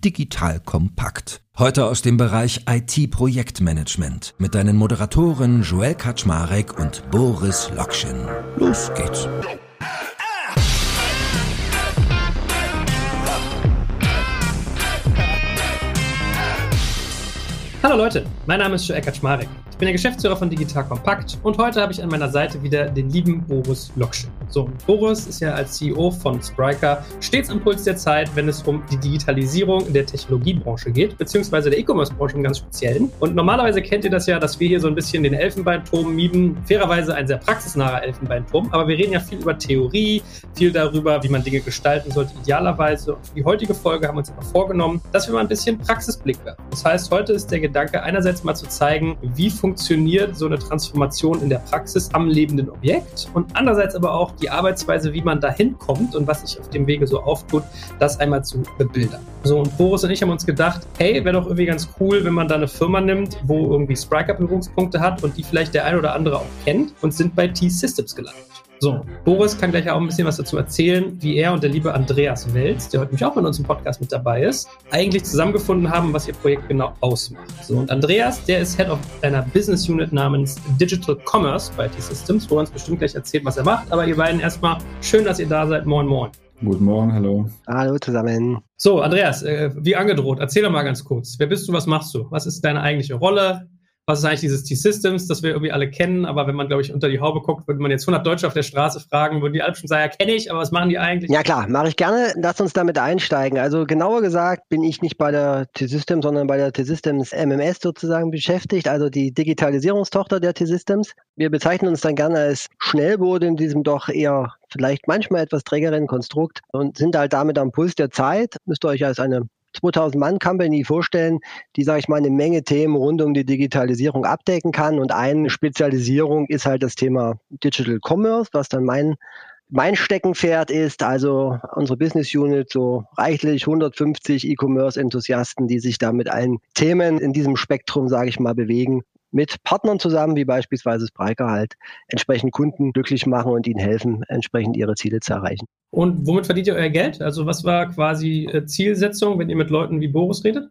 Digital Kompakt. Heute aus dem Bereich IT-Projektmanagement mit deinen Moderatoren Joel Kaczmarek und Boris Lokschin. Los geht's. Hallo Leute, mein Name ist Joel Kaczmarek bin der Geschäftsführer von Digital Compact und heute habe ich an meiner Seite wieder den lieben Boris Lokschin. So, Boris ist ja als CEO von Spriker stets am Puls der Zeit, wenn es um die Digitalisierung der Technologiebranche geht, beziehungsweise der E-Commerce-Branche im ganz Speziellen. Und normalerweise kennt ihr das ja, dass wir hier so ein bisschen den Elfenbeinturm mieben. Fairerweise ein sehr praxisnaher Elfenbeinturm, aber wir reden ja viel über Theorie, viel darüber, wie man Dinge gestalten sollte, idealerweise. Und für die heutige Folge haben wir uns aber vorgenommen, dass wir mal ein bisschen Praxisblick werfen. Das heißt, heute ist der Gedanke, einerseits mal zu zeigen, wie funktioniert so eine Transformation in der Praxis am lebenden Objekt und andererseits aber auch die Arbeitsweise, wie man dahin kommt und was sich auf dem Wege so auftut, das einmal zu bebildern. So, und Boris und ich haben uns gedacht, hey, wäre doch irgendwie ganz cool, wenn man da eine Firma nimmt, wo irgendwie Spriker Berührungspunkte hat und die vielleicht der ein oder andere auch kennt und sind bei T-Systems gelandet. So, Boris kann gleich auch ein bisschen was dazu erzählen, wie er und der liebe Andreas Welz, der heute mich auch in unserem Podcast mit dabei ist, eigentlich zusammengefunden haben, was ihr Projekt genau ausmacht. So, und Andreas, der ist Head of einer Business Unit namens Digital Commerce bei T-Systems, wo er uns bestimmt gleich erzählt, was er macht. Aber ihr beiden erstmal schön, dass ihr da seid. Moin, moin. Guten Morgen, hallo. Hallo zusammen. So, Andreas, äh, wie angedroht, erzähl doch mal ganz kurz. Wer bist du, was machst du? Was ist deine eigentliche Rolle? Was ist eigentlich dieses T-Systems, das wir irgendwie alle kennen, aber wenn man, glaube ich, unter die Haube guckt, würde man jetzt 100 Deutsche auf der Straße fragen, würden die alle schon sagen, ja, kenne ich, aber was machen die eigentlich? Ja klar, mache ich gerne. Lass uns damit einsteigen. Also genauer gesagt bin ich nicht bei der T-Systems, sondern bei der T-Systems MMS sozusagen beschäftigt, also die Digitalisierungstochter der T-Systems. Wir bezeichnen uns dann gerne als Schnellboot in diesem doch eher vielleicht manchmal etwas trägeren Konstrukt und sind halt damit am Puls der Zeit. Müsst ihr euch als eine 2000 Mann Company vorstellen, die, sage ich mal, eine Menge Themen rund um die Digitalisierung abdecken kann. Und eine Spezialisierung ist halt das Thema Digital Commerce, was dann mein mein Steckenpferd ist also unsere Business Unit, so reichlich 150 E-Commerce-Enthusiasten, die sich da mit allen Themen in diesem Spektrum, sage ich mal, bewegen mit Partnern zusammen, wie beispielsweise Spriker halt, entsprechend Kunden glücklich machen und ihnen helfen, entsprechend ihre Ziele zu erreichen. Und womit verdient ihr euer Geld? Also was war quasi äh, Zielsetzung, wenn ihr mit Leuten wie Boris redet?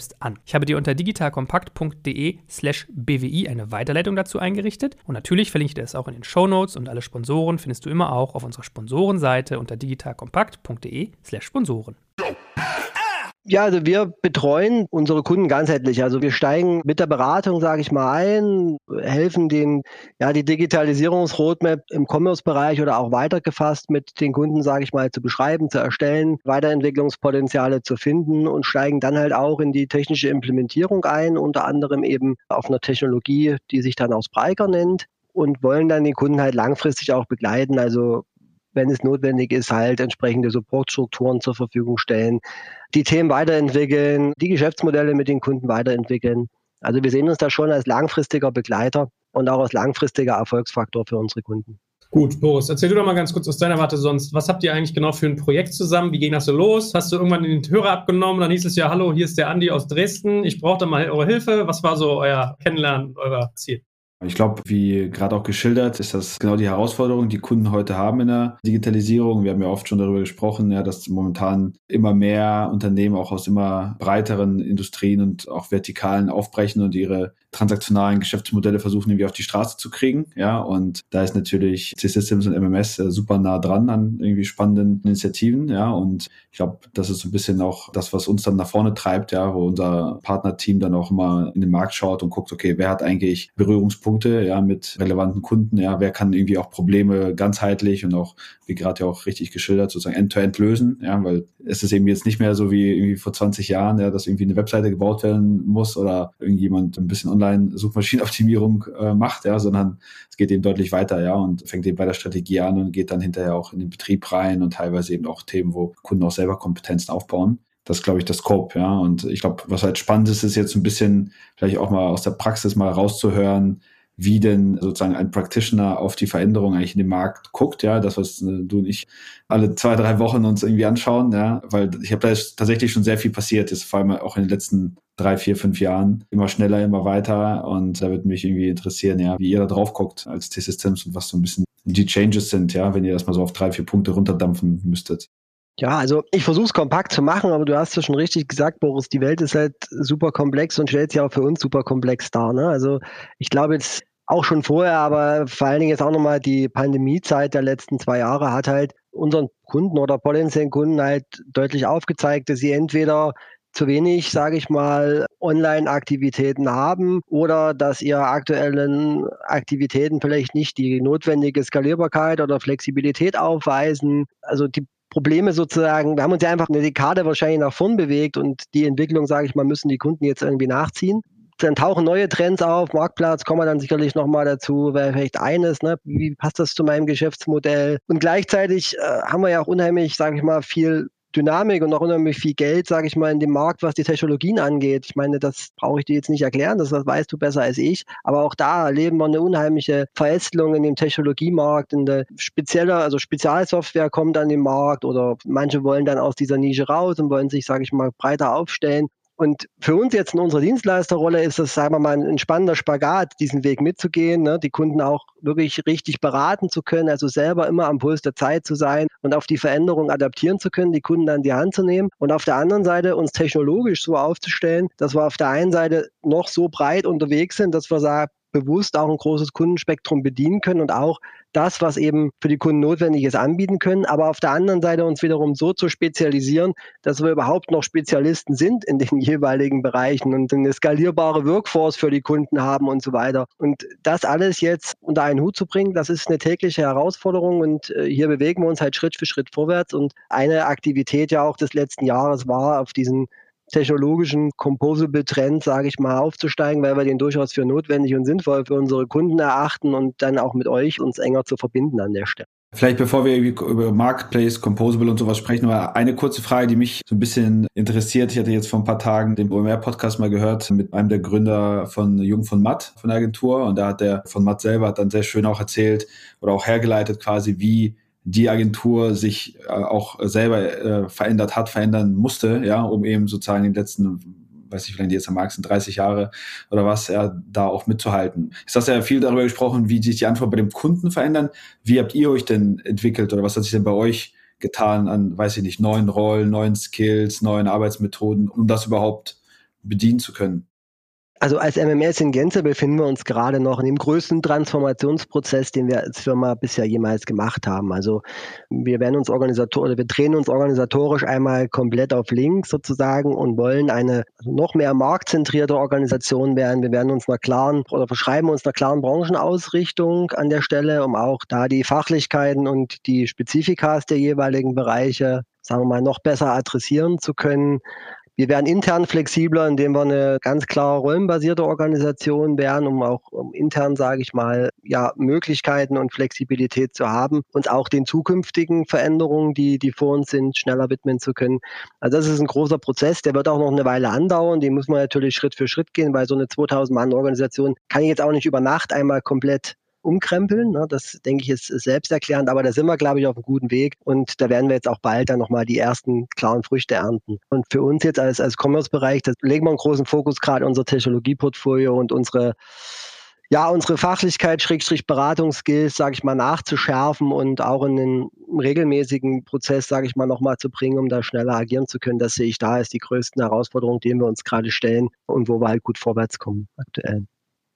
selbst an. Ich habe dir unter digitalkompakt.de slash bwi eine Weiterleitung dazu eingerichtet und natürlich verlinke ich dir es auch in den Show Notes und alle Sponsoren findest du immer auch auf unserer Sponsorenseite unter digitalkompakt.de slash Sponsoren. Ja, also wir betreuen unsere Kunden ganzheitlich. Also wir steigen mit der Beratung, sage ich mal, ein, helfen den, ja, die Digitalisierungsroadmap im Commerce-Bereich oder auch weitergefasst mit den Kunden, sage ich mal, zu beschreiben, zu erstellen, Weiterentwicklungspotenziale zu finden und steigen dann halt auch in die technische Implementierung ein, unter anderem eben auf einer Technologie, die sich dann auch Spriker nennt und wollen dann den Kunden halt langfristig auch begleiten. Also wenn es notwendig ist, halt entsprechende Supportstrukturen zur Verfügung stellen, die Themen weiterentwickeln, die Geschäftsmodelle mit den Kunden weiterentwickeln. Also wir sehen uns da schon als langfristiger Begleiter und auch als langfristiger Erfolgsfaktor für unsere Kunden. Gut, Boris, erzähl du doch mal ganz kurz aus deiner Warte sonst. Was habt ihr eigentlich genau für ein Projekt zusammen? Wie ging das so los? Hast du irgendwann den Hörer abgenommen? Dann hieß es ja, hallo, hier ist der Andi aus Dresden. Ich brauche da mal eure Hilfe. Was war so euer Kennenlernen, euer Ziel? Ich glaube, wie gerade auch geschildert, ist das genau die Herausforderung, die Kunden heute haben in der Digitalisierung. Wir haben ja oft schon darüber gesprochen, ja, dass momentan immer mehr Unternehmen auch aus immer breiteren Industrien und auch Vertikalen aufbrechen und ihre transaktionalen Geschäftsmodelle versuchen, irgendwie auf die Straße zu kriegen. Ja, und da ist natürlich C-Systems und MMS äh, super nah dran an irgendwie spannenden Initiativen. Ja, und ich glaube, das ist so ein bisschen auch das, was uns dann nach vorne treibt, ja, wo unser Partnerteam dann auch immer in den Markt schaut und guckt, okay, wer hat eigentlich Berührungspunkte, ja, mit relevanten Kunden, ja, wer kann irgendwie auch Probleme ganzheitlich und auch, wie gerade ja auch richtig geschildert, sozusagen end-to-end -end lösen, ja, weil es ist eben jetzt nicht mehr so wie irgendwie vor 20 Jahren, ja, dass irgendwie eine Webseite gebaut werden muss oder irgendjemand ein bisschen Online-Suchmaschinenoptimierung äh, macht, ja, sondern es geht eben deutlich weiter, ja, und fängt eben bei der Strategie an und geht dann hinterher auch in den Betrieb rein und teilweise eben auch Themen, wo Kunden auch selber Kompetenzen aufbauen. Das ist, glaube ich, das Scope, ja. Und ich glaube, was halt spannend ist, ist jetzt ein bisschen vielleicht auch mal aus der Praxis mal rauszuhören, wie denn sozusagen ein Practitioner auf die Veränderung eigentlich in dem Markt guckt, ja, das, was äh, du und ich alle zwei, drei Wochen uns irgendwie anschauen, ja, weil ich habe da tatsächlich schon sehr viel passiert, ist vor allem auch in den letzten drei, vier, fünf Jahren. Immer schneller, immer weiter. Und da würde mich irgendwie interessieren, ja, wie ihr da drauf guckt als T-Systems und was so ein bisschen die Changes sind, ja, wenn ihr das mal so auf drei, vier Punkte runterdampfen müsstet. Ja, also ich versuche es kompakt zu machen, aber du hast ja schon richtig gesagt, Boris, die Welt ist halt super komplex und stellt sich auch für uns super komplex dar. Ne? Also ich glaube jetzt auch schon vorher, aber vor allen Dingen jetzt auch nochmal die Pandemiezeit der letzten zwei Jahre hat halt unseren Kunden oder potenziellen Kunden halt deutlich aufgezeigt, dass sie entweder zu wenig, sage ich mal, Online-Aktivitäten haben oder dass ihre aktuellen Aktivitäten vielleicht nicht die notwendige Skalierbarkeit oder Flexibilität aufweisen. Also die Probleme sozusagen, wir haben uns ja einfach eine Dekade wahrscheinlich nach vorn bewegt und die Entwicklung, sage ich mal, müssen die Kunden jetzt irgendwie nachziehen dann tauchen neue Trends auf, Marktplatz, kommen wir dann sicherlich nochmal dazu, wäre vielleicht eines, ne? wie passt das zu meinem Geschäftsmodell? Und gleichzeitig äh, haben wir ja auch unheimlich, sage ich mal, viel Dynamik und auch unheimlich viel Geld, sage ich mal, in dem Markt, was die Technologien angeht. Ich meine, das brauche ich dir jetzt nicht erklären, das, weißt du besser als ich. Aber auch da erleben wir eine unheimliche Verästelung in dem Technologiemarkt. In der spezielle, also Spezialsoftware kommt an den Markt oder manche wollen dann aus dieser Nische raus und wollen sich, sage ich mal, breiter aufstellen. Und für uns jetzt in unserer Dienstleisterrolle ist es, sagen wir mal, ein spannender Spagat, diesen Weg mitzugehen, ne? die Kunden auch wirklich richtig beraten zu können, also selber immer am Puls der Zeit zu sein und auf die Veränderung adaptieren zu können, die Kunden an die Hand zu nehmen und auf der anderen Seite uns technologisch so aufzustellen, dass wir auf der einen Seite noch so breit unterwegs sind, dass wir sagen, bewusst auch ein großes Kundenspektrum bedienen können und auch das, was eben für die Kunden notwendig ist, anbieten können, aber auf der anderen Seite uns wiederum so zu spezialisieren, dass wir überhaupt noch Spezialisten sind in den jeweiligen Bereichen und eine skalierbare Workforce für die Kunden haben und so weiter. Und das alles jetzt unter einen Hut zu bringen, das ist eine tägliche Herausforderung und äh, hier bewegen wir uns halt Schritt für Schritt vorwärts und eine Aktivität ja auch des letzten Jahres war auf diesen technologischen Composable-Trend, sage ich mal, aufzusteigen, weil wir den durchaus für notwendig und sinnvoll für unsere Kunden erachten und dann auch mit euch uns enger zu verbinden an der Stelle. Vielleicht bevor wir über Marketplace, Composable und sowas sprechen, nur eine kurze Frage, die mich so ein bisschen interessiert. Ich hatte jetzt vor ein paar Tagen den OMR-Podcast mal gehört mit einem der Gründer von Jung von Matt von der Agentur und da hat der von Matt selber hat dann sehr schön auch erzählt oder auch hergeleitet quasi, wie die Agentur sich äh, auch selber äh, verändert hat, verändern musste, ja, um eben sozusagen in den letzten, weiß ich, die jetzt am Markt sind, 30 Jahre oder was, ja, da auch mitzuhalten. Ist das ja viel darüber gesprochen, wie sich die Antworten bei dem Kunden verändern. Wie habt ihr euch denn entwickelt oder was hat sich denn bei euch getan an, weiß ich nicht, neuen Rollen, neuen Skills, neuen Arbeitsmethoden, um das überhaupt bedienen zu können? Also als MMS in Gänze befinden wir uns gerade noch in dem größten Transformationsprozess, den wir als Firma bisher jemals gemacht haben. Also wir werden uns organisatorisch, wir drehen uns organisatorisch einmal komplett auf links sozusagen und wollen eine noch mehr marktzentrierte Organisation werden. Wir werden uns einer klaren oder verschreiben uns einer klaren Branchenausrichtung an der Stelle, um auch da die Fachlichkeiten und die Spezifikas der jeweiligen Bereiche sagen wir mal, noch besser adressieren zu können. Wir werden intern flexibler, indem wir eine ganz klare rollenbasierte Organisation werden, um auch um intern, sage ich mal, ja, Möglichkeiten und Flexibilität zu haben, uns auch den zukünftigen Veränderungen, die, die vor uns sind, schneller widmen zu können. Also das ist ein großer Prozess, der wird auch noch eine Weile andauern. Den muss man natürlich Schritt für Schritt gehen, weil so eine 2000 Mann Organisation kann jetzt auch nicht über Nacht einmal komplett umkrempeln. Ne? Das denke ich ist, selbsterklärend, aber da sind wir, glaube ich, auf einem guten Weg und da werden wir jetzt auch bald dann nochmal die ersten klaren Früchte ernten. Und für uns jetzt als, als Commerce-Bereich, da legen wir einen großen Fokus gerade unser Technologieportfolio und unsere ja, unsere Fachlichkeit, Schrägstrich Beratungsskills, sage ich mal, nachzuschärfen und auch in den regelmäßigen Prozess, sage ich mal, nochmal zu bringen, um da schneller agieren zu können. Das sehe ich da als die größten Herausforderungen, denen wir uns gerade stellen und wo wir halt gut vorwärts kommen aktuell.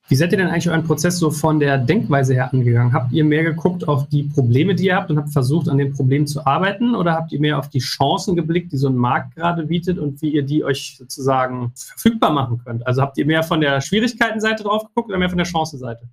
Wie seid ihr denn eigentlich euren Prozess so von der Denkweise her angegangen? Habt ihr mehr geguckt auf die Probleme, die ihr habt und habt versucht, an den Problemen zu arbeiten? Oder habt ihr mehr auf die Chancen geblickt, die so ein Markt gerade bietet und wie ihr die euch sozusagen verfügbar machen könnt? Also habt ihr mehr von der Schwierigkeitenseite drauf geguckt oder mehr von der Chancenseite?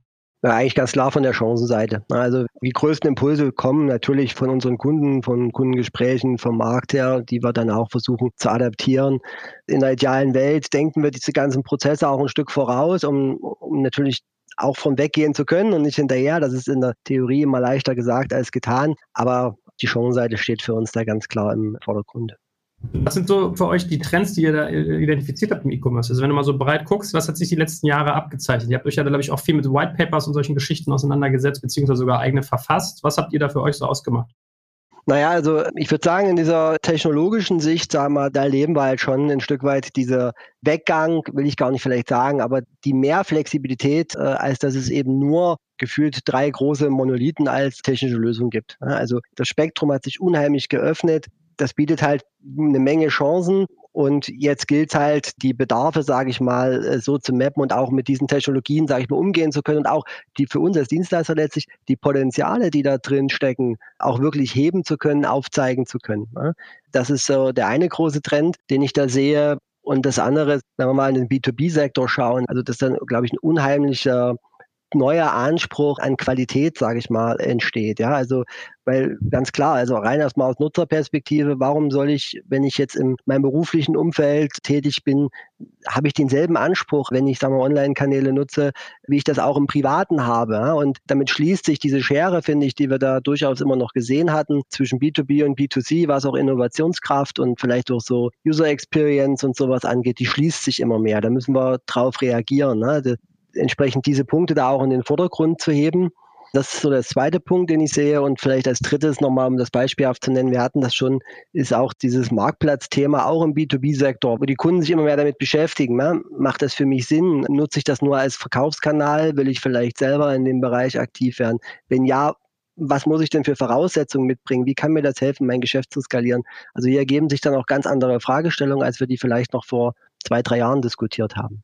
Ja, eigentlich ganz klar von der Chancenseite. Also die größten Impulse kommen natürlich von unseren Kunden, von Kundengesprächen, vom Markt her, die wir dann auch versuchen zu adaptieren. In der idealen Welt denken wir diese ganzen Prozesse auch ein Stück voraus, um, um natürlich auch von weggehen zu können und nicht hinterher. Das ist in der Theorie immer leichter gesagt als getan. Aber die Chancenseite steht für uns da ganz klar im Vordergrund. Was sind so für euch die Trends, die ihr da identifiziert habt im E-Commerce? Also wenn du mal so breit guckst, was hat sich die letzten Jahre abgezeichnet? Ihr habt euch ja, glaube ich, auch viel mit White Papers und solchen Geschichten auseinandergesetzt, beziehungsweise sogar eigene verfasst. Was habt ihr da für euch so ausgemacht? Naja, also ich würde sagen, in dieser technologischen Sicht, sagen wir, da erleben wir halt schon ein Stück weit dieser Weggang, will ich gar nicht vielleicht sagen, aber die mehr Flexibilität, äh, als dass es eben nur gefühlt drei große Monolithen als technische Lösung gibt. Also das Spektrum hat sich unheimlich geöffnet das bietet halt eine Menge Chancen. Und jetzt gilt halt, die Bedarfe, sage ich mal, äh, so zu mappen und auch mit diesen Technologien, sage ich mal, umgehen zu können und auch die für uns als Dienstleister letztlich die Potenziale, die da drin stecken, auch wirklich heben zu können, aufzeigen zu können. Ne? Das ist so der eine große Trend, den ich da sehe. Und das andere, wenn wir mal in den B2B-Sektor schauen, also das ist dann, glaube ich, ein unheimlicher neuer Anspruch an Qualität, sage ich mal, entsteht. Ja, also weil ganz klar, also rein erstmal aus Nutzerperspektive, warum soll ich, wenn ich jetzt in meinem beruflichen Umfeld tätig bin, habe ich denselben Anspruch, wenn ich, sagen wir, Online-Kanäle nutze, wie ich das auch im Privaten habe. Und damit schließt sich diese Schere, finde ich, die wir da durchaus immer noch gesehen hatten, zwischen B2B und B2C, was auch Innovationskraft und vielleicht auch so User Experience und sowas angeht, die schließt sich immer mehr. Da müssen wir drauf reagieren. Ne? Entsprechend diese Punkte da auch in den Vordergrund zu heben. Das ist so der zweite Punkt, den ich sehe. Und vielleicht als drittes nochmal, um das beispielhaft zu nennen, wir hatten das schon, ist auch dieses Marktplatzthema, auch im B2B-Sektor, wo die Kunden sich immer mehr damit beschäftigen. Ne? Macht das für mich Sinn? Nutze ich das nur als Verkaufskanal? Will ich vielleicht selber in dem Bereich aktiv werden? Wenn ja, was muss ich denn für Voraussetzungen mitbringen? Wie kann mir das helfen, mein Geschäft zu skalieren? Also hier ergeben sich dann auch ganz andere Fragestellungen, als wir die vielleicht noch vor zwei, drei Jahren diskutiert haben.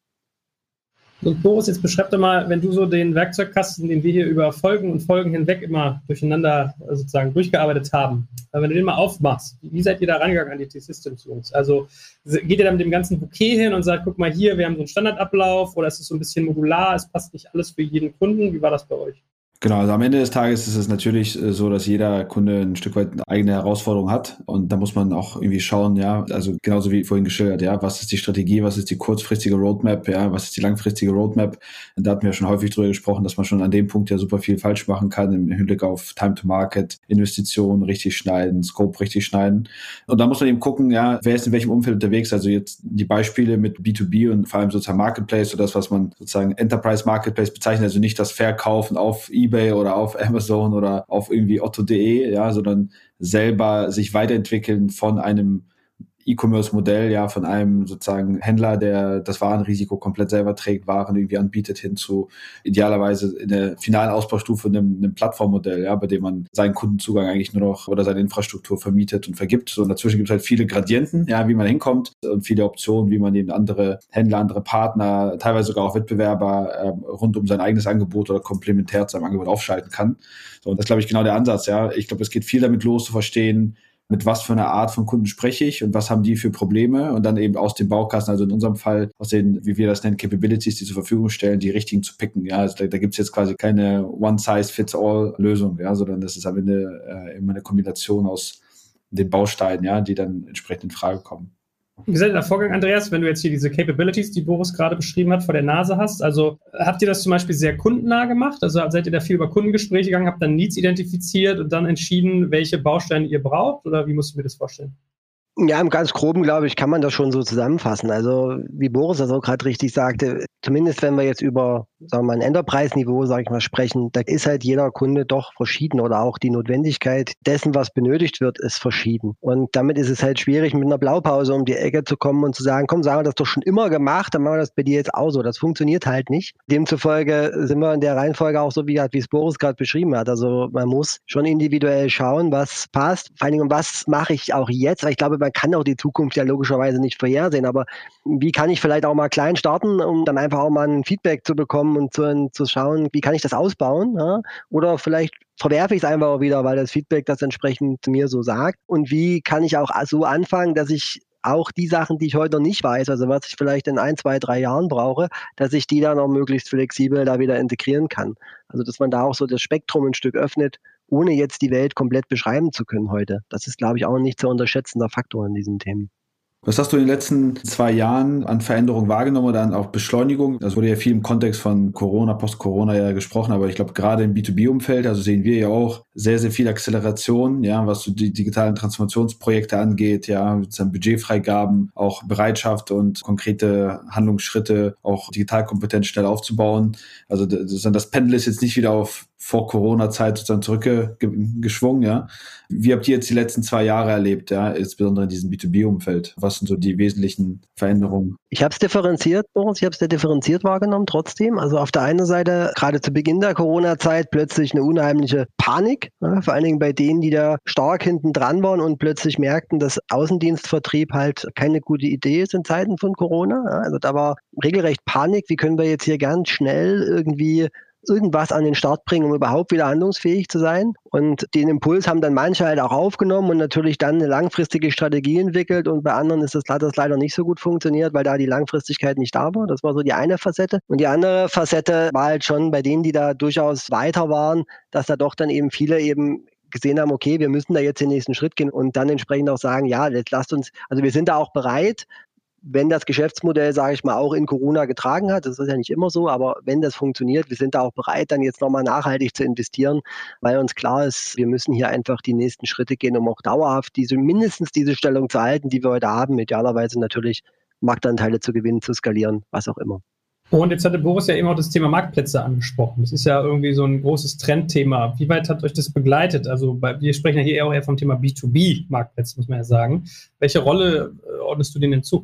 Und Boris, jetzt beschreib doch mal, wenn du so den Werkzeugkasten, den wir hier über Folgen und Folgen hinweg immer durcheinander äh, sozusagen durchgearbeitet haben, wenn du den mal aufmachst, wie seid ihr da rangegangen an die T-Systems, Jungs? Also geht ihr da mit dem ganzen Bouquet hin und sagt, guck mal hier, wir haben so einen Standardablauf oder ist es so ein bisschen modular, es passt nicht alles für jeden Kunden? Wie war das bei euch? Genau, also am Ende des Tages ist es natürlich äh, so, dass jeder Kunde ein Stück weit eine eigene Herausforderung hat und da muss man auch irgendwie schauen, ja, also genauso wie vorhin geschildert, ja, was ist die Strategie, was ist die kurzfristige Roadmap, ja, was ist die langfristige Roadmap? Und da hatten wir schon häufig drüber gesprochen, dass man schon an dem Punkt ja super viel falsch machen kann im Hinblick auf Time to Market, Investitionen richtig schneiden, Scope richtig schneiden. Und da muss man eben gucken, ja, wer ist in welchem Umfeld unterwegs, also jetzt die Beispiele mit B2B und vor allem sozusagen Marketplace oder das, was man sozusagen Enterprise Marketplace bezeichnet, also nicht das Verkaufen auf eBay oder auf Amazon oder auf irgendwie otto.de, ja, sondern selber sich weiterentwickeln von einem E-Commerce-Modell ja von einem sozusagen Händler, der das Warenrisiko komplett selber trägt, Waren irgendwie anbietet, hin zu idealerweise in der finalen Ausbaustufe einem, einem Plattformmodell, ja, bei dem man seinen Kundenzugang eigentlich nur noch oder seine Infrastruktur vermietet und vergibt. So und dazwischen gibt es halt viele Gradienten, ja, wie man hinkommt und viele Optionen, wie man eben andere Händler, andere Partner, teilweise sogar auch Wettbewerber äh, rund um sein eigenes Angebot oder komplementär zu seinem Angebot aufschalten kann. So, und das glaube ich, genau der Ansatz, ja. Ich glaube, es geht viel damit los zu verstehen, mit was für einer Art von Kunden spreche ich und was haben die für Probleme und dann eben aus dem Baukasten, also in unserem Fall aus den, wie wir das nennen, Capabilities, die zur Verfügung stellen, die richtigen zu picken. Ja, also da, da gibt es jetzt quasi keine One-Size-Fits-All-Lösung, ja, sondern das ist am Ende äh, immer eine Kombination aus den Bausteinen, ja, die dann entsprechend in Frage kommen. Wie seid ihr da vorgegangen, Andreas, wenn du jetzt hier diese Capabilities, die Boris gerade beschrieben hat, vor der Nase hast? Also habt ihr das zum Beispiel sehr kundennah gemacht? Also seid ihr da viel über Kundengespräche gegangen, habt dann Needs identifiziert und dann entschieden, welche Bausteine ihr braucht? Oder wie musst du mir das vorstellen? Ja, im ganz groben, glaube ich, kann man das schon so zusammenfassen. Also, wie Boris das auch gerade richtig sagte, zumindest wenn wir jetzt über, sagen wir mal, ein Enterprise-Niveau, sage ich mal, sprechen, da ist halt jeder Kunde doch verschieden oder auch die Notwendigkeit dessen, was benötigt wird, ist verschieden. Und damit ist es halt schwierig, mit einer Blaupause um die Ecke zu kommen und zu sagen, komm, sagen wir das doch schon immer gemacht, dann machen wir das bei dir jetzt auch so. Das funktioniert halt nicht. Demzufolge sind wir in der Reihenfolge auch so, wie, wie es Boris gerade beschrieben hat. Also, man muss schon individuell schauen, was passt. Vor allen Dingen, was mache ich auch jetzt? Weil ich glaube, man kann auch die Zukunft ja logischerweise nicht vorhersehen, aber wie kann ich vielleicht auch mal klein starten, um dann einfach auch mal ein Feedback zu bekommen und zu, zu schauen, wie kann ich das ausbauen? Ja? Oder vielleicht verwerfe ich es einfach auch wieder, weil das Feedback das entsprechend mir so sagt. Und wie kann ich auch so anfangen, dass ich auch die Sachen, die ich heute noch nicht weiß, also was ich vielleicht in ein, zwei, drei Jahren brauche, dass ich die dann auch möglichst flexibel da wieder integrieren kann. Also dass man da auch so das Spektrum ein Stück öffnet ohne jetzt die Welt komplett beschreiben zu können heute. Das ist, glaube ich, auch ein nicht zu unterschätzender Faktor in diesen Themen. Was hast du in den letzten zwei Jahren an Veränderungen wahrgenommen oder an auch Beschleunigung? Das wurde ja viel im Kontext von Corona, Post-Corona ja gesprochen, aber ich glaube gerade im B2B-Umfeld, also sehen wir ja auch sehr, sehr viel Acceleration, ja, was so die digitalen Transformationsprojekte angeht, ja, mit Budgetfreigaben, auch Bereitschaft und konkrete Handlungsschritte, auch Digitalkompetenz schnell aufzubauen. Also das, das Pendel ist jetzt nicht wieder auf vor Corona-Zeit sozusagen zurückgeschwungen, ja. Wie habt ihr jetzt die letzten zwei Jahre erlebt, ja, insbesondere in diesem B2B-Umfeld? Was sind so die wesentlichen Veränderungen? Ich habe es differenziert, Boris, ich habe es sehr differenziert wahrgenommen trotzdem. Also auf der einen Seite, gerade zu Beginn der Corona-Zeit, plötzlich eine unheimliche Panik, ja, vor allen Dingen bei denen, die da stark hinten dran waren und plötzlich merkten, dass Außendienstvertrieb halt keine gute Idee ist in Zeiten von Corona. Ja, also da war regelrecht Panik, wie können wir jetzt hier ganz schnell irgendwie irgendwas an den Start bringen, um überhaupt wieder handlungsfähig zu sein. Und den Impuls haben dann manche halt auch aufgenommen und natürlich dann eine langfristige Strategie entwickelt. Und bei anderen ist das, hat das leider nicht so gut funktioniert, weil da die Langfristigkeit nicht da war. Das war so die eine Facette. Und die andere Facette war halt schon bei denen, die da durchaus weiter waren, dass da doch dann eben viele eben gesehen haben, okay, wir müssen da jetzt den nächsten Schritt gehen und dann entsprechend auch sagen, ja, jetzt lasst uns, also wir sind da auch bereit, wenn das Geschäftsmodell, sage ich mal, auch in Corona getragen hat, das ist ja nicht immer so, aber wenn das funktioniert, wir sind da auch bereit, dann jetzt nochmal nachhaltig zu investieren, weil uns klar ist, wir müssen hier einfach die nächsten Schritte gehen, um auch dauerhaft diese, mindestens diese Stellung zu halten, die wir heute haben, idealerweise natürlich Marktanteile zu gewinnen, zu skalieren, was auch immer. Und jetzt hatte Boris ja eben auch das Thema Marktplätze angesprochen. Das ist ja irgendwie so ein großes Trendthema. Wie weit hat euch das begleitet? Also bei, wir sprechen ja hier auch eher vom Thema B2B-Marktplätze, muss man ja sagen. Welche Rolle äh, ordnest du denen hinzu?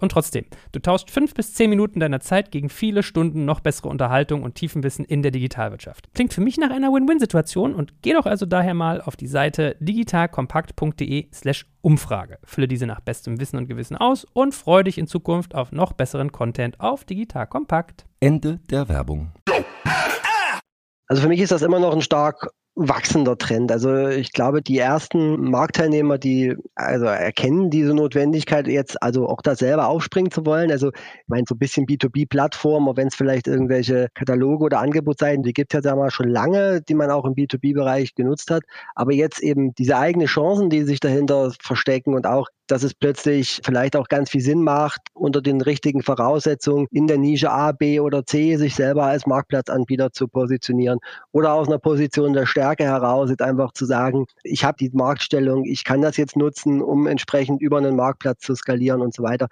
und trotzdem, du tauscht fünf bis zehn Minuten deiner Zeit gegen viele Stunden noch bessere Unterhaltung und Tiefenwissen in der Digitalwirtschaft. Klingt für mich nach einer Win-Win-Situation und geh doch also daher mal auf die Seite digitalkompakt.de/slash Umfrage. Fülle diese nach bestem Wissen und Gewissen aus und freue dich in Zukunft auf noch besseren Content auf Digital Kompakt. Ende der Werbung. Also für mich ist das immer noch ein stark wachsender Trend. Also ich glaube, die ersten Marktteilnehmer, die also erkennen diese Notwendigkeit jetzt, also auch da selber aufspringen zu wollen. Also ich meine, so ein bisschen B2B-Plattformen, wenn es vielleicht irgendwelche Kataloge oder Angebotsseiten, die gibt es ja mal schon lange, die man auch im B2B-Bereich genutzt hat. Aber jetzt eben diese eigenen Chancen, die sich dahinter verstecken und auch dass es plötzlich vielleicht auch ganz viel Sinn macht, unter den richtigen Voraussetzungen in der Nische A, B oder C sich selber als Marktplatzanbieter zu positionieren oder aus einer Position der Stärke heraus jetzt einfach zu sagen, ich habe die Marktstellung, ich kann das jetzt nutzen, um entsprechend über einen Marktplatz zu skalieren und so weiter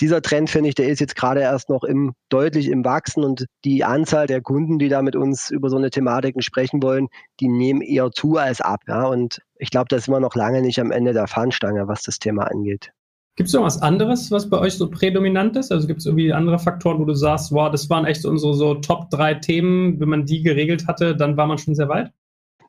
dieser Trend, finde ich, der ist jetzt gerade erst noch im, deutlich im Wachsen und die Anzahl der Kunden, die da mit uns über so eine Thematiken sprechen wollen, die nehmen eher zu als ab. Ja? Und ich glaube, da sind wir noch lange nicht am Ende der Fahnenstange, was das Thema angeht. Gibt es noch was anderes, was bei euch so prädominant ist? Also gibt es irgendwie andere Faktoren, wo du sagst, wow, das waren echt unsere so Top drei Themen, wenn man die geregelt hatte, dann war man schon sehr weit?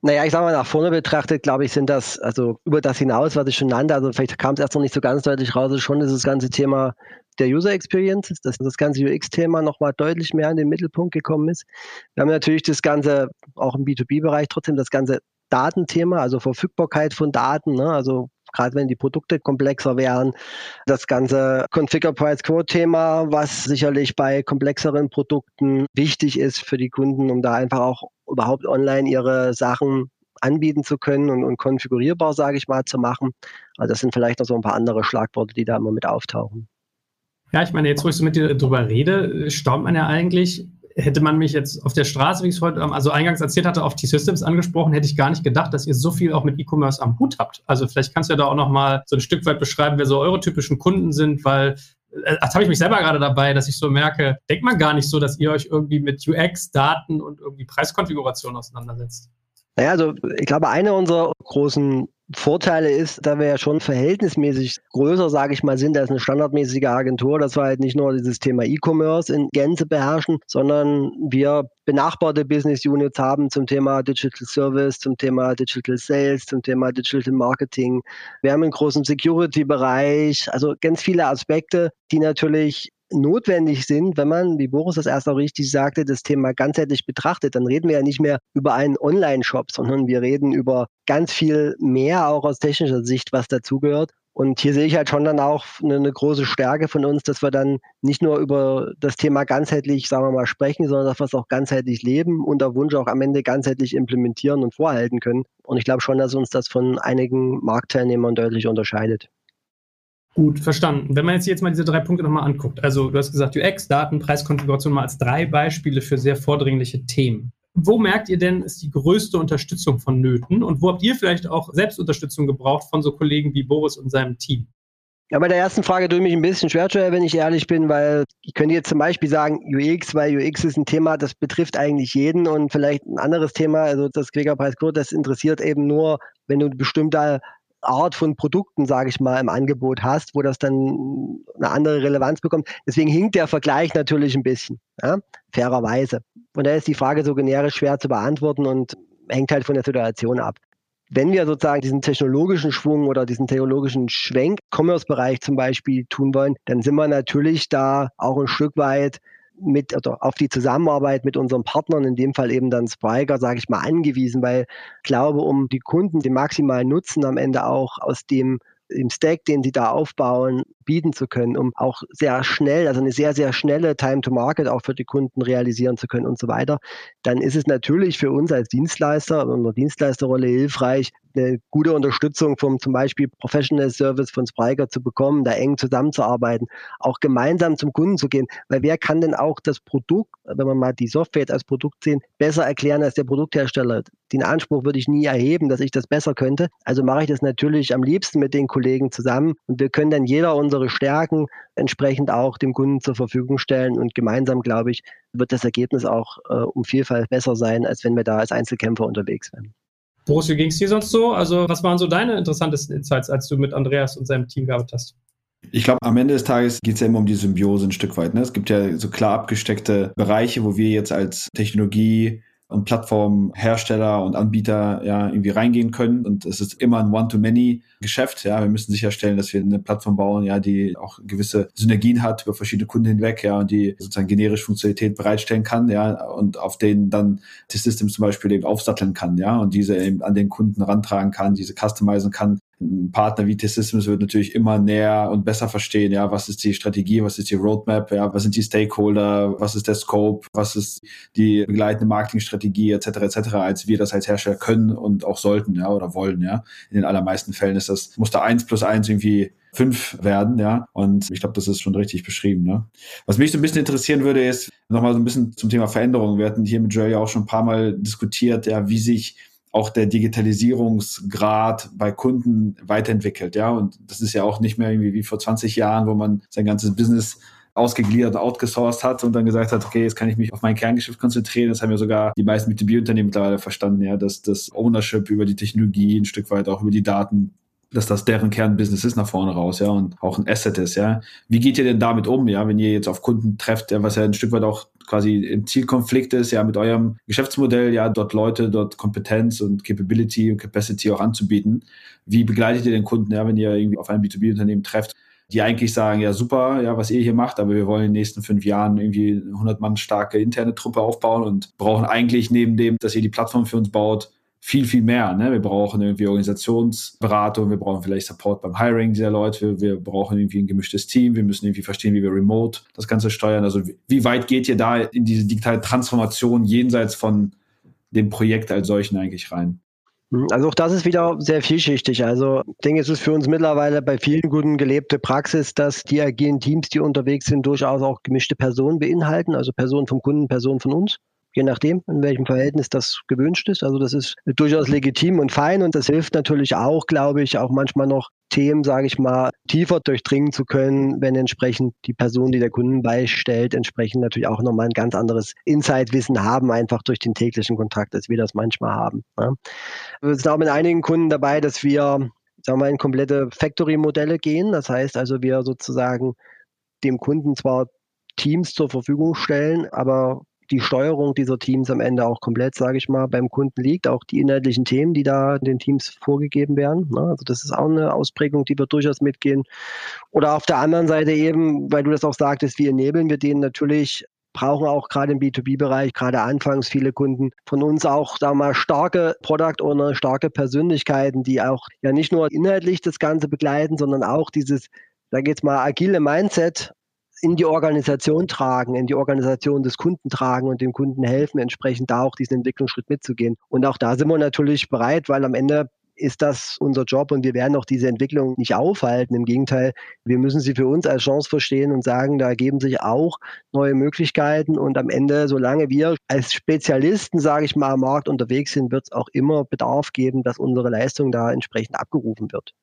Naja, ich sage mal, nach vorne betrachtet, glaube ich, sind das, also über das hinaus, was ich schon nannte, also vielleicht kam es erst noch nicht so ganz deutlich raus, ist schon dieses ganze Thema der User Experience, dass das ganze UX-Thema nochmal deutlich mehr in den Mittelpunkt gekommen ist. Wir haben natürlich das Ganze, auch im B2B-Bereich, trotzdem das ganze Datenthema, also Verfügbarkeit von Daten, ne? also gerade wenn die Produkte komplexer wären. Das ganze Configure Price Quote Thema, was sicherlich bei komplexeren Produkten wichtig ist für die Kunden, um da einfach auch überhaupt online ihre Sachen anbieten zu können und, und konfigurierbar, sage ich mal, zu machen. Also das sind vielleicht noch so ein paar andere Schlagworte, die da immer mit auftauchen. Ja, ich meine, jetzt, wo ich so mit dir drüber rede, staunt man ja eigentlich, hätte man mich jetzt auf der Straße, wie ich es heute, also eingangs erzählt hatte, auf T-Systems angesprochen, hätte ich gar nicht gedacht, dass ihr so viel auch mit E-Commerce am Hut habt. Also vielleicht kannst du ja da auch nochmal so ein Stück weit beschreiben, wer so eure typischen Kunden sind, weil äh, das habe ich mich selber gerade dabei, dass ich so merke, denkt man gar nicht so, dass ihr euch irgendwie mit UX, Daten und irgendwie Preiskonfiguration auseinandersetzt. Naja, also ich glaube, eine unserer großen Vorteile ist, da wir ja schon verhältnismäßig größer, sage ich mal, sind als eine standardmäßige Agentur, dass wir halt nicht nur dieses Thema E-Commerce in Gänze beherrschen, sondern wir benachbarte Business Units haben zum Thema Digital Service, zum Thema Digital Sales, zum Thema Digital Marketing. Wir haben einen großen Security-Bereich, also ganz viele Aspekte, die natürlich notwendig sind, wenn man, wie Boris das erst auch richtig sagte, das Thema ganzheitlich betrachtet, dann reden wir ja nicht mehr über einen Online-Shop, sondern wir reden über ganz viel mehr auch aus technischer Sicht, was dazugehört. Und hier sehe ich halt schon dann auch eine, eine, große Stärke von uns, dass wir dann nicht nur über das Thema ganzheitlich, sagen wir mal, sprechen, sondern dass wir es auch ganzheitlich leben und der Wunsch auch am Ende ganzheitlich implementieren und vorhalten können. Und ich glaube schon, dass uns das von einigen Marktteilnehmern deutlich unterscheidet. Gut, verstanden. Wenn man jetzt, jetzt mal diese drei Punkte nochmal anguckt, also du hast gesagt UX, Daten, Preiskonfiguration mal als drei Beispiele für sehr vordringliche Themen. Wo merkt ihr denn, ist die größte Unterstützung von Nöten und wo habt ihr vielleicht auch Selbstunterstützung gebraucht von so Kollegen wie Boris und seinem Team? Ja, bei der ersten Frage tue ich mich ein bisschen schwer, wenn ich ehrlich bin, weil ich könnte jetzt zum Beispiel sagen UX, weil UX ist ein Thema, das betrifft eigentlich jeden und vielleicht ein anderes Thema, also das Quäkerpreis das interessiert eben nur, wenn du bestimmte Art von Produkten, sage ich mal, im Angebot hast, wo das dann eine andere Relevanz bekommt. Deswegen hinkt der Vergleich natürlich ein bisschen, ja, fairerweise. Und da ist die Frage so generisch schwer zu beantworten und hängt halt von der Situation ab. Wenn wir sozusagen diesen technologischen Schwung oder diesen technologischen Schwenk, Commerce-Bereich zum Beispiel tun wollen, dann sind wir natürlich da auch ein Stück weit mit oder auf die Zusammenarbeit mit unseren Partnern, in dem Fall eben dann Spriker, sage ich mal, angewiesen, weil ich glaube, um die Kunden den maximalen Nutzen am Ende auch aus dem im Stack, den sie da aufbauen, bieten zu können, um auch sehr schnell, also eine sehr, sehr schnelle Time to Market auch für die Kunden realisieren zu können und so weiter, dann ist es natürlich für uns als Dienstleister und unserer Dienstleisterrolle hilfreich, eine gute Unterstützung vom zum Beispiel Professional Service von Spriker zu bekommen, da eng zusammenzuarbeiten, auch gemeinsam zum Kunden zu gehen, weil wer kann denn auch das Produkt, wenn man mal die Software als Produkt sehen, besser erklären als der Produkthersteller? Den Anspruch würde ich nie erheben, dass ich das besser könnte. Also mache ich das natürlich am liebsten mit den Kollegen zusammen und wir können dann jeder unsere Stärken entsprechend auch dem Kunden zur Verfügung stellen und gemeinsam, glaube ich, wird das Ergebnis auch äh, um Vielfalt besser sein, als wenn wir da als Einzelkämpfer unterwegs wären. Boris, wie ging es dir sonst so? Also, was waren so deine interessantesten Insights, als du mit Andreas und seinem Team gearbeitet hast? Ich glaube, am Ende des Tages geht es ja immer um die Symbiose ein Stück weit. Ne? Es gibt ja so klar abgesteckte Bereiche, wo wir jetzt als Technologie und Plattformhersteller und Anbieter ja irgendwie reingehen können. Und es ist immer ein One-to-Many-Geschäft. Ja, wir müssen sicherstellen, dass wir eine Plattform bauen, ja, die auch gewisse Synergien hat über verschiedene Kunden hinweg, ja, und die sozusagen generisch Funktionalität bereitstellen kann, ja, und auf denen dann die Systems zum Beispiel eben aufsatteln kann, ja, und diese eben an den Kunden rantragen kann, diese customizen kann, ein Partner wie T-Systems wird natürlich immer näher und besser verstehen, ja, was ist die Strategie, was ist die Roadmap, ja, was sind die Stakeholder, was ist der Scope, was ist die begleitende Marketingstrategie etc. etc. als wir das als Hersteller können und auch sollten, ja, oder wollen, ja. In den allermeisten Fällen ist das muss da eins plus eins irgendwie fünf werden, ja. Und ich glaube, das ist schon richtig beschrieben. Ne? Was mich so ein bisschen interessieren würde, ist nochmal so ein bisschen zum Thema Veränderung. Wir hatten hier mit Joel ja auch schon ein paar Mal diskutiert, ja, wie sich auch der Digitalisierungsgrad bei Kunden weiterentwickelt, ja. Und das ist ja auch nicht mehr irgendwie wie vor 20 Jahren, wo man sein ganzes Business ausgegliedert, outgesourced hat und dann gesagt hat, okay, jetzt kann ich mich auf mein Kerngeschäft konzentrieren. Das haben ja sogar die meisten B2B-Unternehmen mittlerweile verstanden, ja, dass das Ownership über die Technologie ein Stück weit auch über die Daten dass das deren Kernbusiness ist nach vorne raus, ja, und auch ein Asset ist, ja. Wie geht ihr denn damit um, ja, wenn ihr jetzt auf Kunden trefft, was ja ein Stück weit auch quasi im Zielkonflikt ist, ja, mit eurem Geschäftsmodell, ja, dort Leute, dort Kompetenz und Capability und Capacity auch anzubieten. Wie begleitet ihr den Kunden, ja, wenn ihr irgendwie auf ein B2B-Unternehmen trefft, die eigentlich sagen, ja, super, ja, was ihr hier macht, aber wir wollen in den nächsten fünf Jahren irgendwie 100 Mann starke interne Truppe aufbauen und brauchen eigentlich neben dem, dass ihr die Plattform für uns baut, viel, viel mehr. Ne? Wir brauchen irgendwie Organisationsberatung, wir brauchen vielleicht Support beim Hiring dieser Leute, wir brauchen irgendwie ein gemischtes Team, wir müssen irgendwie verstehen, wie wir remote das Ganze steuern. Also wie weit geht ihr da in diese digitale Transformation jenseits von dem Projekt als solchen eigentlich rein? Also auch das ist wieder sehr vielschichtig. Also ich denke, es ist für uns mittlerweile bei vielen guten gelebte Praxis, dass die agilen Teams, die unterwegs sind, durchaus auch gemischte Personen beinhalten, also Personen vom Kunden, Personen von uns je nachdem, in welchem Verhältnis das gewünscht ist. Also das ist durchaus legitim und fein und das hilft natürlich auch, glaube ich, auch manchmal noch Themen, sage ich mal, tiefer durchdringen zu können, wenn entsprechend die Person, die der Kunden beistellt, entsprechend natürlich auch nochmal ein ganz anderes Insight-Wissen haben, einfach durch den täglichen Kontakt, als wir das manchmal haben. Ja. Wir sind auch mit einigen Kunden dabei, dass wir, sagen wir mal, in komplette Factory-Modelle gehen. Das heißt also, wir sozusagen dem Kunden zwar Teams zur Verfügung stellen, aber die Steuerung dieser Teams am Ende auch komplett, sage ich mal, beim Kunden liegt. Auch die inhaltlichen Themen, die da den Teams vorgegeben werden. Also das ist auch eine Ausprägung, die wir durchaus mitgehen. Oder auf der anderen Seite eben, weil du das auch sagtest, wie enablen wir denen natürlich brauchen auch gerade im B2B-Bereich, gerade anfangs viele Kunden von uns auch, sagen wir mal, starke Product Owner, starke Persönlichkeiten, die auch ja nicht nur inhaltlich das Ganze begleiten, sondern auch dieses, da geht's mal, agile Mindset in die Organisation tragen, in die Organisation des Kunden tragen und dem Kunden helfen, entsprechend da auch diesen Entwicklungsschritt mitzugehen. Und auch da sind wir natürlich bereit, weil am Ende ist das unser Job und wir werden auch diese Entwicklung nicht aufhalten. Im Gegenteil, wir müssen sie für uns als Chance verstehen und sagen, da ergeben sich auch neue Möglichkeiten und am Ende, solange wir als Spezialisten, sage ich mal, am Markt unterwegs sind, wird es auch immer Bedarf geben, dass unsere Leistung da entsprechend abgerufen wird.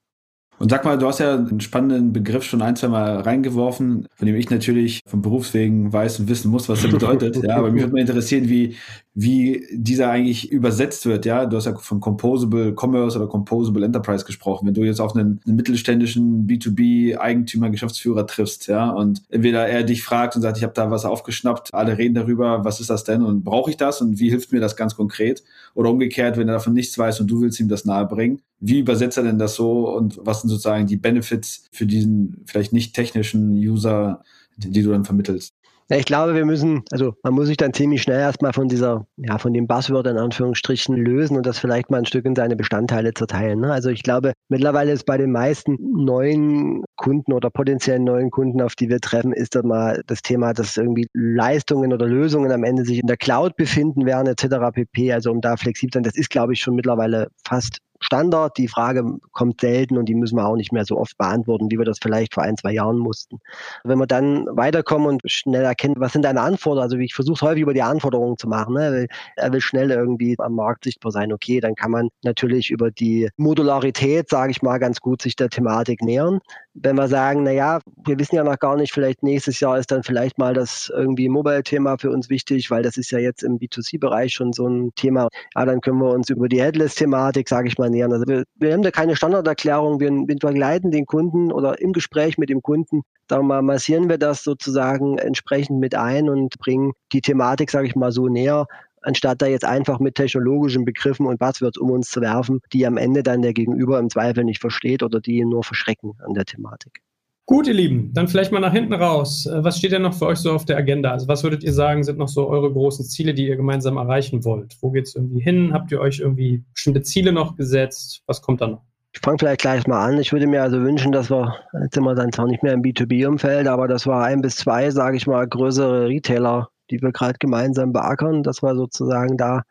Und sag mal, du hast ja einen spannenden Begriff schon ein, zwei Mal reingeworfen, von dem ich natürlich vom Berufswegen weiß und wissen muss, was der bedeutet. ja, aber mich würde mal interessieren, wie, wie dieser eigentlich übersetzt wird. Ja, du hast ja von Composable Commerce oder Composable Enterprise gesprochen. Wenn du jetzt auf einen, einen mittelständischen B2B Eigentümer, Geschäftsführer triffst, ja, und entweder er dich fragt und sagt, ich habe da was aufgeschnappt, alle reden darüber, was ist das denn und brauche ich das und wie hilft mir das ganz konkret? Oder umgekehrt, wenn er davon nichts weiß und du willst ihm das nahebringen, wie übersetzt er denn das so und was sind sozusagen die Benefits für diesen vielleicht nicht technischen User, die du dann vermittelst? Ja, ich glaube, wir müssen, also man muss sich dann ziemlich schnell erstmal von dieser, ja, von dem Buzzword in Anführungsstrichen lösen und das vielleicht mal ein Stück in seine Bestandteile zerteilen. Ne? Also ich glaube, mittlerweile ist bei den meisten neuen Kunden oder potenziellen neuen Kunden, auf die wir treffen, ist das mal das Thema, dass irgendwie Leistungen oder Lösungen am Ende sich in der Cloud befinden werden, etc. pp. Also um da flexibel zu sein, das ist, glaube ich, schon mittlerweile fast Standard. Die Frage kommt selten und die müssen wir auch nicht mehr so oft beantworten, wie wir das vielleicht vor ein, zwei Jahren mussten. Wenn wir dann weiterkommen und schnell erkennen, was sind deine Anforderungen, also ich versuche häufig über die Anforderungen zu machen. Ne? Er will schnell irgendwie am Markt sichtbar sein. Okay, dann kann man natürlich über die Modularität, sage ich mal, ganz gut sich der Thematik nähern. Wenn wir sagen, na ja, wir wissen ja noch gar nicht, vielleicht nächstes Jahr ist dann vielleicht mal das irgendwie Mobile-Thema für uns wichtig, weil das ist ja jetzt im B2C-Bereich schon so ein Thema. Ja, dann können wir uns über die Headless-Thematik, sage ich mal, nähern. Also wir, wir haben da keine Standarderklärung. Wir, wir begleiten den Kunden oder im Gespräch mit dem Kunden, da massieren wir das sozusagen entsprechend mit ein und bringen die Thematik, sage ich mal, so näher, anstatt da jetzt einfach mit technologischen Begriffen und Buzzwords um uns zu werfen, die am Ende dann der Gegenüber im Zweifel nicht versteht oder die ihn nur verschrecken an der Thematik. Gut, ihr Lieben, dann vielleicht mal nach hinten raus. Äh, was steht denn noch für euch so auf der Agenda? Also was würdet ihr sagen, sind noch so eure großen Ziele, die ihr gemeinsam erreichen wollt? Wo geht es irgendwie hin? Habt ihr euch irgendwie bestimmte Ziele noch gesetzt? Was kommt da noch? Ich fange vielleicht gleich mal an. Ich würde mir also wünschen, dass wir, jetzt sind wir dann zwar nicht mehr im B2B-Umfeld, aber dass wir ein bis zwei, sage ich mal, größere Retailer, die wir gerade gemeinsam beackern, dass wir sozusagen da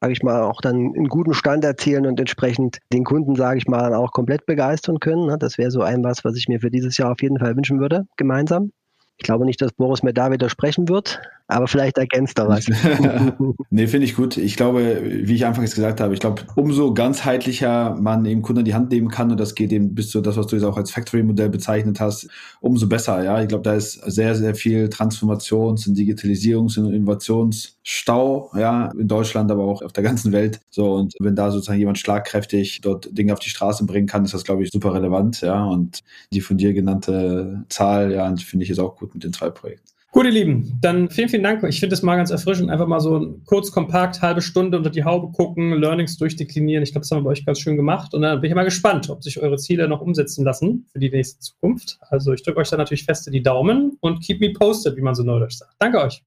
sage ich mal, auch dann einen guten Stand erzielen und entsprechend den Kunden, sage ich mal, dann auch komplett begeistern können. Ne? Das wäre so ein was, was ich mir für dieses Jahr auf jeden Fall wünschen würde, gemeinsam. Ich glaube nicht, dass Boris mir da widersprechen wird, aber vielleicht ergänzt er was. nee, finde ich gut. Ich glaube, wie ich anfangs gesagt habe, ich glaube, umso ganzheitlicher man eben Kunden die Hand nehmen kann und das geht eben bis zu das, was du jetzt auch als Factory-Modell bezeichnet hast, umso besser. Ja, ich glaube, da ist sehr, sehr viel Transformations- und Digitalisierungs- und Innovationsstau, ja, in Deutschland, aber auch auf der ganzen Welt. So, und wenn da sozusagen jemand schlagkräftig dort Dinge auf die Straße bringen kann, ist das, glaube ich, super relevant. Ja, und die von dir genannte Zahl, ja, finde ich ist auch gut mit den zwei Projekten. Gut, ihr Lieben, dann vielen, vielen Dank. Ich finde es mal ganz erfrischend, einfach mal so kurz, kompakt, halbe Stunde unter die Haube gucken, Learnings durchdeklinieren. Ich glaube, das haben wir bei euch ganz schön gemacht. Und dann bin ich mal gespannt, ob sich eure Ziele noch umsetzen lassen für die nächste Zukunft. Also ich drücke euch da natürlich feste die Daumen und keep me posted, wie man so neudeutsch sagt. Danke euch.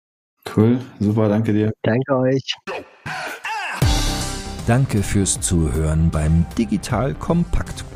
Cool, super, danke dir. Danke euch. Danke fürs Zuhören beim Digital Kompakt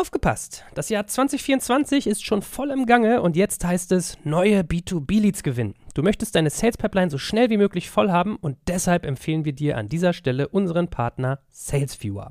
Aufgepasst! Das Jahr 2024 ist schon voll im Gange und jetzt heißt es neue B2B-Leads gewinnen. Du möchtest deine Sales Pipeline so schnell wie möglich voll haben und deshalb empfehlen wir dir an dieser Stelle unseren Partner SalesViewer.